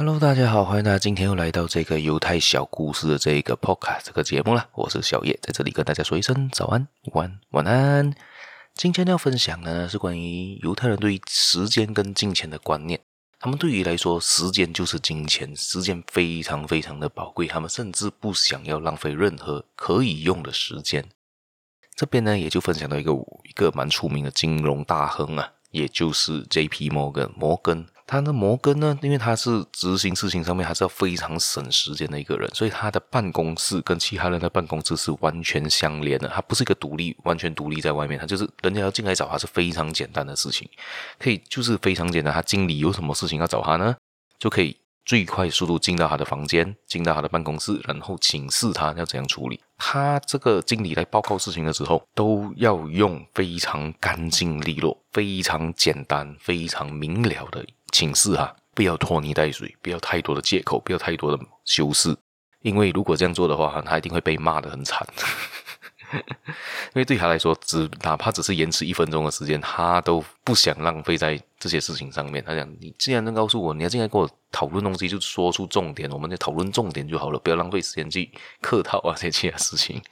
Hello，大家好，欢迎大家今天又来到这个犹太小故事的这个 Podcast 这个节目了。我是小叶，在这里跟大家说一声早安、午安、晚安。今天要分享的呢是关于犹太人对于时间跟金钱的观念。他们对于来说，时间就是金钱，时间非常非常的宝贵，他们甚至不想要浪费任何可以用的时间。这边呢，也就分享到一个一个蛮出名的金融大亨啊，也就是 J.P. 摩根摩根。他的摩根呢，因为他是执行事情上面还是要非常省时间的一个人，所以他的办公室跟其他人的办公室是完全相连的。他不是一个独立，完全独立在外面，他就是人家要进来找他是非常简单的事情，可以就是非常简单。他经理有什么事情要找他呢，就可以。最快速度进到他的房间，进到他的办公室，然后请示他要怎样处理。他这个经理来报告事情的时候，都要用非常干净利落、非常简单、非常明了的请示哈，不要拖泥带水，不要太多的借口，不要太多的修饰，因为如果这样做的话，他一定会被骂得很惨。因为对他来说，只哪怕只是延迟一分钟的时间，他都不想浪费在这些事情上面。他讲：“你既然能告诉我，你要进来跟我讨论东西，就说出重点，我们就讨论重点就好了，不要浪费时间去客套啊这些事情。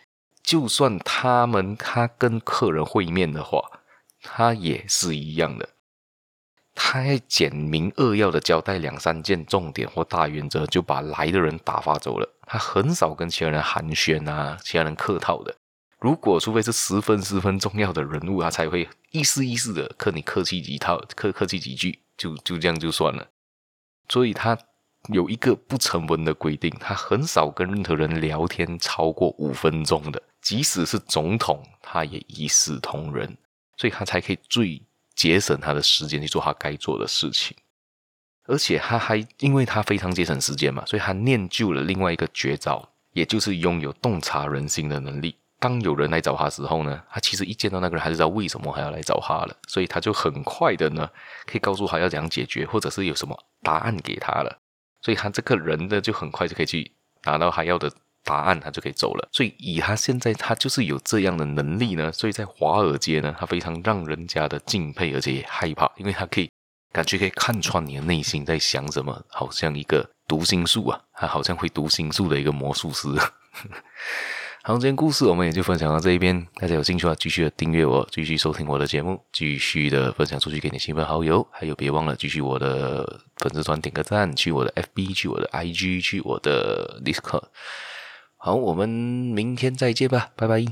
就算他们他跟客人会面的话，他也是一样的，他简明扼要的交代两三件重点或大原则，就把来的人打发走了。他很少跟其他人寒暄啊，其他人客套的。”如果除非是十分十分重要的人物，他才会意思意思的跟你客气几套，客客气几句，就就这样就算了。所以他有一个不成文的规定，他很少跟任何人聊天超过五分钟的，即使是总统，他也一视同仁，所以他才可以最节省他的时间去做他该做的事情。而且他还因为他非常节省时间嘛，所以他练就了另外一个绝招，也就是拥有洞察人心的能力。当有人来找他的时候呢，他其实一见到那个人，他就知道为什么还要来找他了，所以他就很快的呢，可以告诉他要怎样解决，或者是有什么答案给他了，所以他这个人呢，就很快就可以去拿到他要的答案，他就可以走了。所以以他现在，他就是有这样的能力呢，所以在华尔街呢，他非常让人家的敬佩，而且也害怕，因为他可以感觉可以看穿你的内心在想什么，好像一个读心术啊，他好像会读心术的一个魔术师。好，今天故事我们也就分享到这一边。大家有兴趣的话，继续的订阅我，继续收听我的节目，继续的分享出去给你亲朋好友。还有，别忘了继续我的粉丝团点个赞，去我的 FB，去我的 IG，去我的 Discord。好，我们明天再见吧，拜拜。